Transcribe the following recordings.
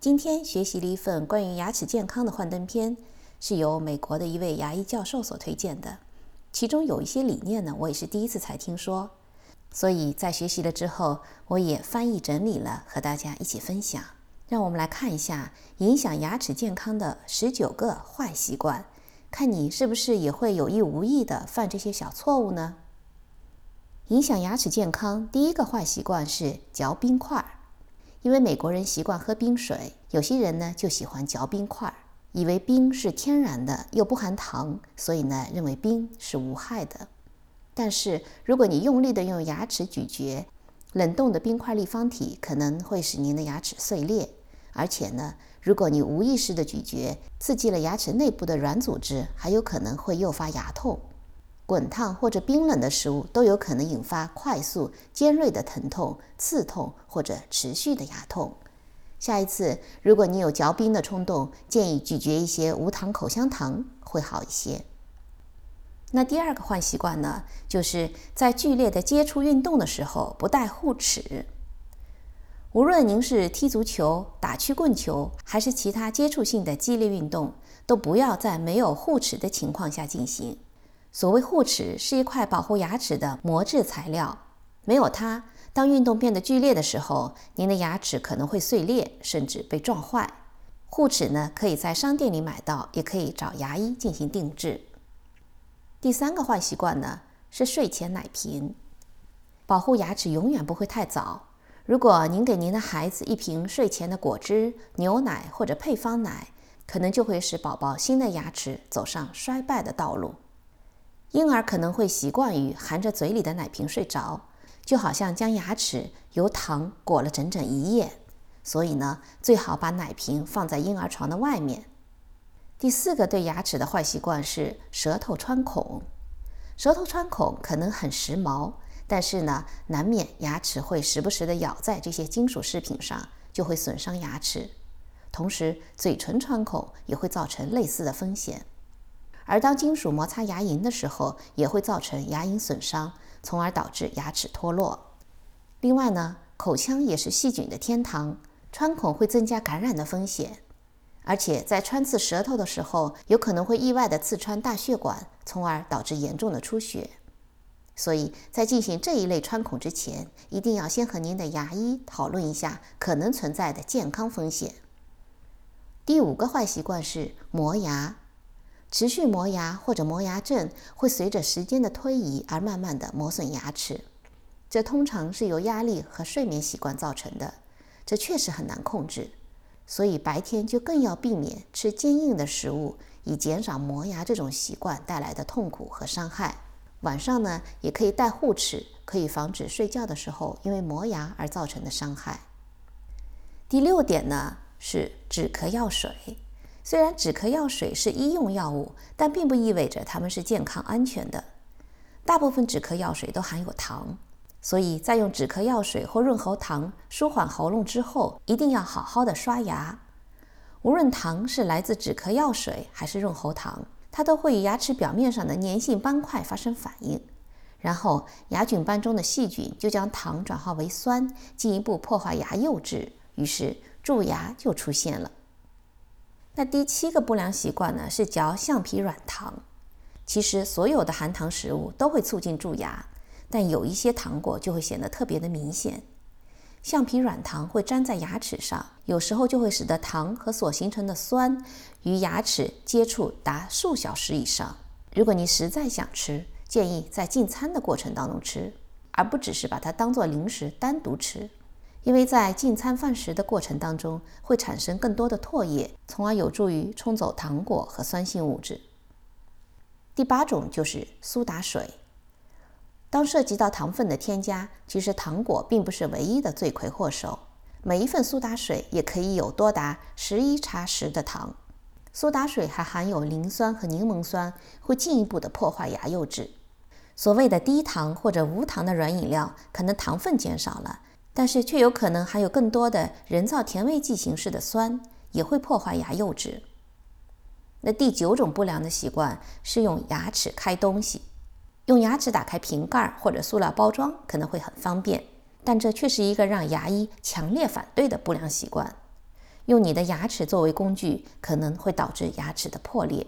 今天学习了一份关于牙齿健康的幻灯片，是由美国的一位牙医教授所推荐的。其中有一些理念呢，我也是第一次才听说，所以在学习了之后，我也翻译整理了，和大家一起分享。让我们来看一下影响牙齿健康的十九个坏习惯，看你是不是也会有意无意的犯这些小错误呢？影响牙齿健康第一个坏习惯是嚼冰块儿。因为美国人习惯喝冰水，有些人呢就喜欢嚼冰块，以为冰是天然的又不含糖，所以呢认为冰是无害的。但是如果你用力的用牙齿咀嚼，冷冻的冰块立方体可能会使您的牙齿碎裂，而且呢，如果你无意识的咀嚼，刺激了牙齿内部的软组织，还有可能会诱发牙痛。滚烫或者冰冷的食物都有可能引发快速、尖锐的疼痛、刺痛或者持续的牙痛。下一次，如果你有嚼冰的冲动，建议咀嚼一些无糖口香糖会好一些。那第二个坏习惯呢，就是在剧烈的接触运动的时候不戴护齿。无论您是踢足球、打曲棍球，还是其他接触性的激烈运动，都不要在没有护齿的情况下进行。所谓护齿是一块保护牙齿的膜质材料，没有它，当运动变得剧烈的时候，您的牙齿可能会碎裂，甚至被撞坏。护齿呢，可以在商店里买到，也可以找牙医进行定制。第三个坏习惯呢，是睡前奶瓶。保护牙齿永远不会太早。如果您给您的孩子一瓶睡前的果汁、牛奶或者配方奶，可能就会使宝宝新的牙齿走上衰败的道路。婴儿可能会习惯于含着嘴里的奶瓶睡着，就好像将牙齿由糖裹了整整一夜。所以呢，最好把奶瓶放在婴儿床的外面。第四个对牙齿的坏习惯是舌头穿孔。舌头穿孔可能很时髦，但是呢，难免牙齿会时不时地咬在这些金属饰品上，就会损伤牙齿。同时，嘴唇穿孔也会造成类似的风险。而当金属摩擦牙龈的时候，也会造成牙龈损伤，从而导致牙齿脱落。另外呢，口腔也是细菌的天堂，穿孔会增加感染的风险，而且在穿刺舌头的时候，有可能会意外的刺穿大血管，从而导致严重的出血。所以在进行这一类穿孔之前，一定要先和您的牙医讨论一下可能存在的健康风险。第五个坏习惯是磨牙。持续磨牙或者磨牙症会随着时间的推移而慢慢的磨损牙齿，这通常是由压力和睡眠习惯造成的，这确实很难控制，所以白天就更要避免吃坚硬的食物，以减少磨牙这种习惯带来的痛苦和伤害。晚上呢，也可以戴护齿，可以防止睡觉的时候因为磨牙而造成的伤害。第六点呢是止咳药水。虽然止咳药水是医用药物，但并不意味着它们是健康安全的。大部分止咳药水都含有糖，所以在用止咳药水或润喉糖舒缓喉咙之后，一定要好好的刷牙。无论糖是来自止咳药水还是润喉糖，它都会与牙齿表面上的粘性斑块发生反应，然后牙菌斑中的细菌就将糖转化为酸，进一步破坏牙釉质，于是蛀牙就出现了。那第七个不良习惯呢，是嚼橡皮软糖。其实所有的含糖食物都会促进蛀牙，但有一些糖果就会显得特别的明显。橡皮软糖会粘在牙齿上，有时候就会使得糖和所形成的酸与牙齿接触达数小时以上。如果你实在想吃，建议在进餐的过程当中吃，而不只是把它当做零食单独吃。因为在进餐饭食的过程当中，会产生更多的唾液，从而有助于冲走糖果和酸性物质。第八种就是苏打水。当涉及到糖分的添加，其实糖果并不是唯一的罪魁祸首。每一份苏打水也可以有多达十一茶匙的糖，苏打水还含有磷酸和柠檬酸，会进一步的破坏牙釉质。所谓的低糖或者无糖的软饮料，可能糖分减少了，但是却有可能含有更多的人造甜味剂形式的酸，也会破坏牙釉质。那第九种不良的习惯是用牙齿开东西，用牙齿打开瓶盖或者塑料包装可能会很方便，但这却是一个让牙医强烈反对的不良习惯。用你的牙齿作为工具，可能会导致牙齿的破裂。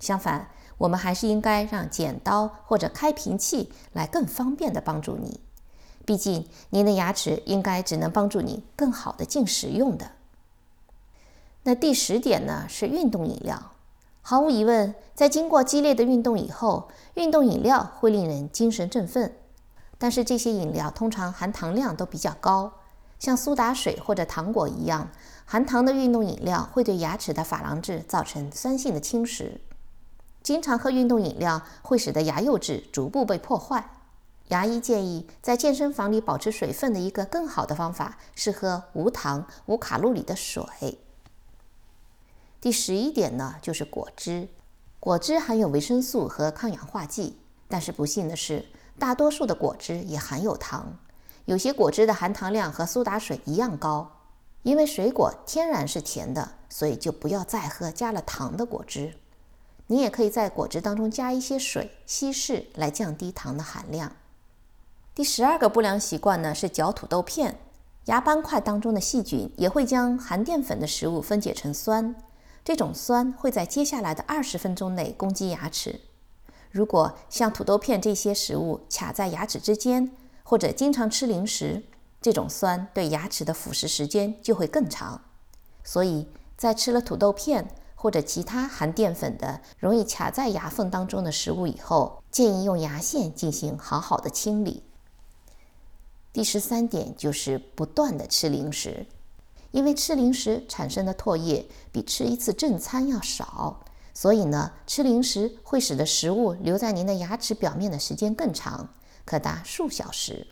相反，我们还是应该让剪刀或者开瓶器来更方便地帮助你。毕竟，您的牙齿应该只能帮助你更好的进食用的。那第十点呢？是运动饮料。毫无疑问，在经过激烈的运动以后，运动饮料会令人精神振奋。但是这些饮料通常含糖量都比较高，像苏打水或者糖果一样含糖的运动饮料会对牙齿的珐琅质造成酸性的侵蚀。经常喝运动饮料会使得牙釉质逐步被破坏。牙医建议，在健身房里保持水分的一个更好的方法是喝无糖、无卡路里的水。第十一点呢，就是果汁。果汁含有维生素和抗氧化剂，但是不幸的是，大多数的果汁也含有糖。有些果汁的含糖量和苏打水一样高。因为水果天然是甜的，所以就不要再喝加了糖的果汁。你也可以在果汁当中加一些水稀释，来降低糖的含量。第十二个不良习惯呢是嚼土豆片，牙斑块当中的细菌也会将含淀粉的食物分解成酸，这种酸会在接下来的二十分钟内攻击牙齿。如果像土豆片这些食物卡在牙齿之间，或者经常吃零食，这种酸对牙齿的腐蚀时间就会更长。所以在吃了土豆片。或者其他含淀粉的、容易卡在牙缝当中的食物以后，建议用牙线进行好好的清理。第十三点就是不断的吃零食，因为吃零食产生的唾液比吃一次正餐要少，所以呢，吃零食会使得食物留在您的牙齿表面的时间更长，可达数小时。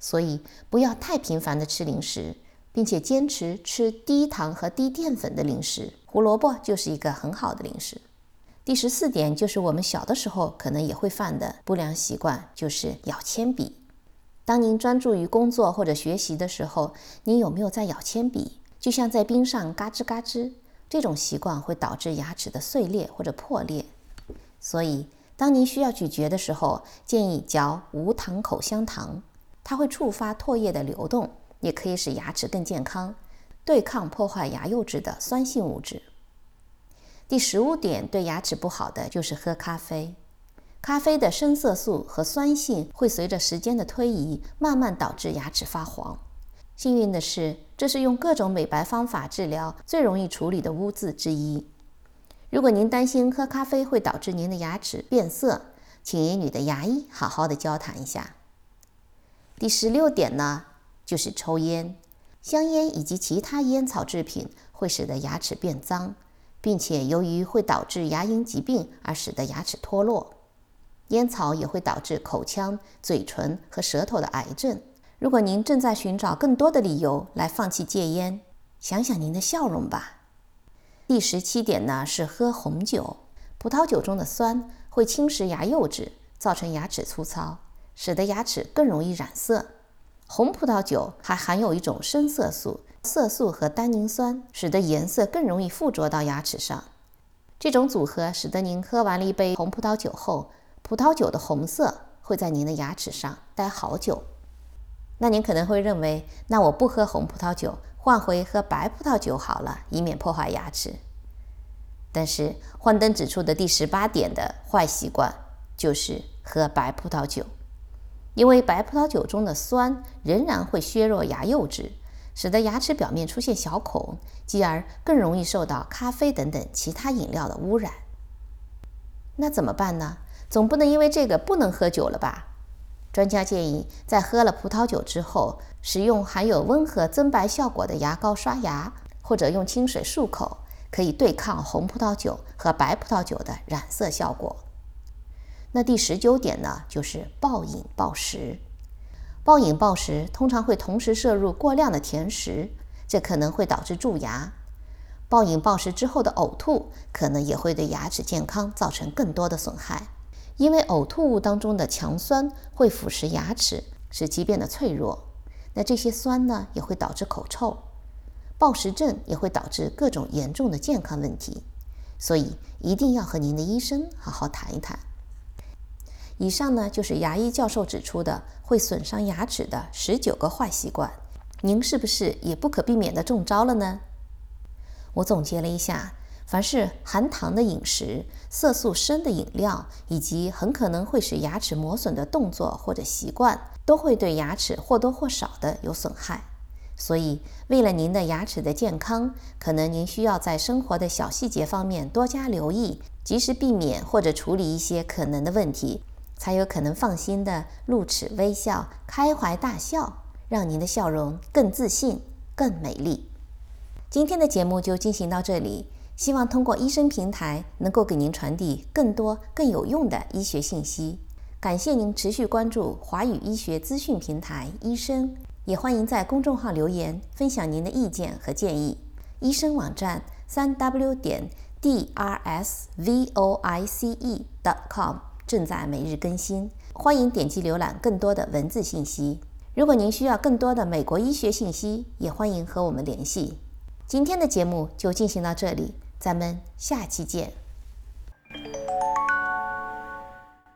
所以不要太频繁的吃零食。并且坚持吃低糖和低淀粉的零食，胡萝卜就是一个很好的零食。第十四点就是我们小的时候可能也会犯的不良习惯，就是咬铅笔。当您专注于工作或者学习的时候，您有没有在咬铅笔？就像在冰上嘎吱嘎吱，这种习惯会导致牙齿的碎裂或者破裂。所以，当您需要咀嚼的时候，建议嚼无糖口香糖，它会触发唾液的流动。也可以使牙齿更健康，对抗破坏牙釉质的酸性物质。第十五点，对牙齿不好的就是喝咖啡。咖啡的深色素和酸性会随着时间的推移，慢慢导致牙齿发黄。幸运的是，这是用各种美白方法治疗最容易处理的污渍之一。如果您担心喝咖啡会导致您的牙齿变色，请与你的牙医好好的交谈一下。第十六点呢？就是抽烟、香烟以及其他烟草制品会使得牙齿变脏，并且由于会导致牙龈疾病而使得牙齿脱落。烟草也会导致口腔、嘴唇和舌头的癌症。如果您正在寻找更多的理由来放弃戒烟，想想您的笑容吧。第十七点呢是喝红酒，葡萄酒中的酸会侵蚀牙釉质，造成牙齿粗糙，使得牙齿更容易染色。红葡萄酒还含有一种深色素，色素和单宁酸，使得颜色更容易附着到牙齿上。这种组合使得您喝完了一杯红葡萄酒后，葡萄酒的红色会在您的牙齿上待好久。那您可能会认为，那我不喝红葡萄酒，换回喝白葡萄酒好了，以免破坏牙齿。但是幻灯指出的第十八点的坏习惯就是喝白葡萄酒。因为白葡萄酒中的酸仍然会削弱牙釉质，使得牙齿表面出现小孔，继而更容易受到咖啡等等其他饮料的污染。那怎么办呢？总不能因为这个不能喝酒了吧？专家建议，在喝了葡萄酒之后，使用含有温和增白效果的牙膏刷牙，或者用清水漱口，可以对抗红葡萄酒和白葡萄酒的染色效果。那第十九点呢，就是暴饮暴食。暴饮暴食通常会同时摄入过量的甜食，这可能会导致蛀牙。暴饮暴食之后的呕吐，可能也会对牙齿健康造成更多的损害，因为呕吐物当中的强酸会腐蚀牙齿，使其变得脆弱。那这些酸呢，也会导致口臭。暴食症也会导致各种严重的健康问题，所以一定要和您的医生好好谈一谈。以上呢，就是牙医教授指出的会损伤牙齿的十九个坏习惯，您是不是也不可避免的中招了呢？我总结了一下，凡是含糖的饮食、色素深的饮料，以及很可能会使牙齿磨损的动作或者习惯，都会对牙齿或多或少的有损害。所以，为了您的牙齿的健康，可能您需要在生活的小细节方面多加留意，及时避免或者处理一些可能的问题，才有可能放心的露齿微笑、开怀大笑，让您的笑容更自信、更美丽。今天的节目就进行到这里，希望通过医生平台能够给您传递更多更有用的医学信息。感谢您持续关注华语医学资讯平台医生，也欢迎在公众号留言分享您的意见和建议。医生网站三 w 点 d r s v o i c e dot com 正在每日更新，欢迎点击浏览更多的文字信息。如果您需要更多的美国医学信息，也欢迎和我们联系。今天的节目就进行到这里，咱们下期见。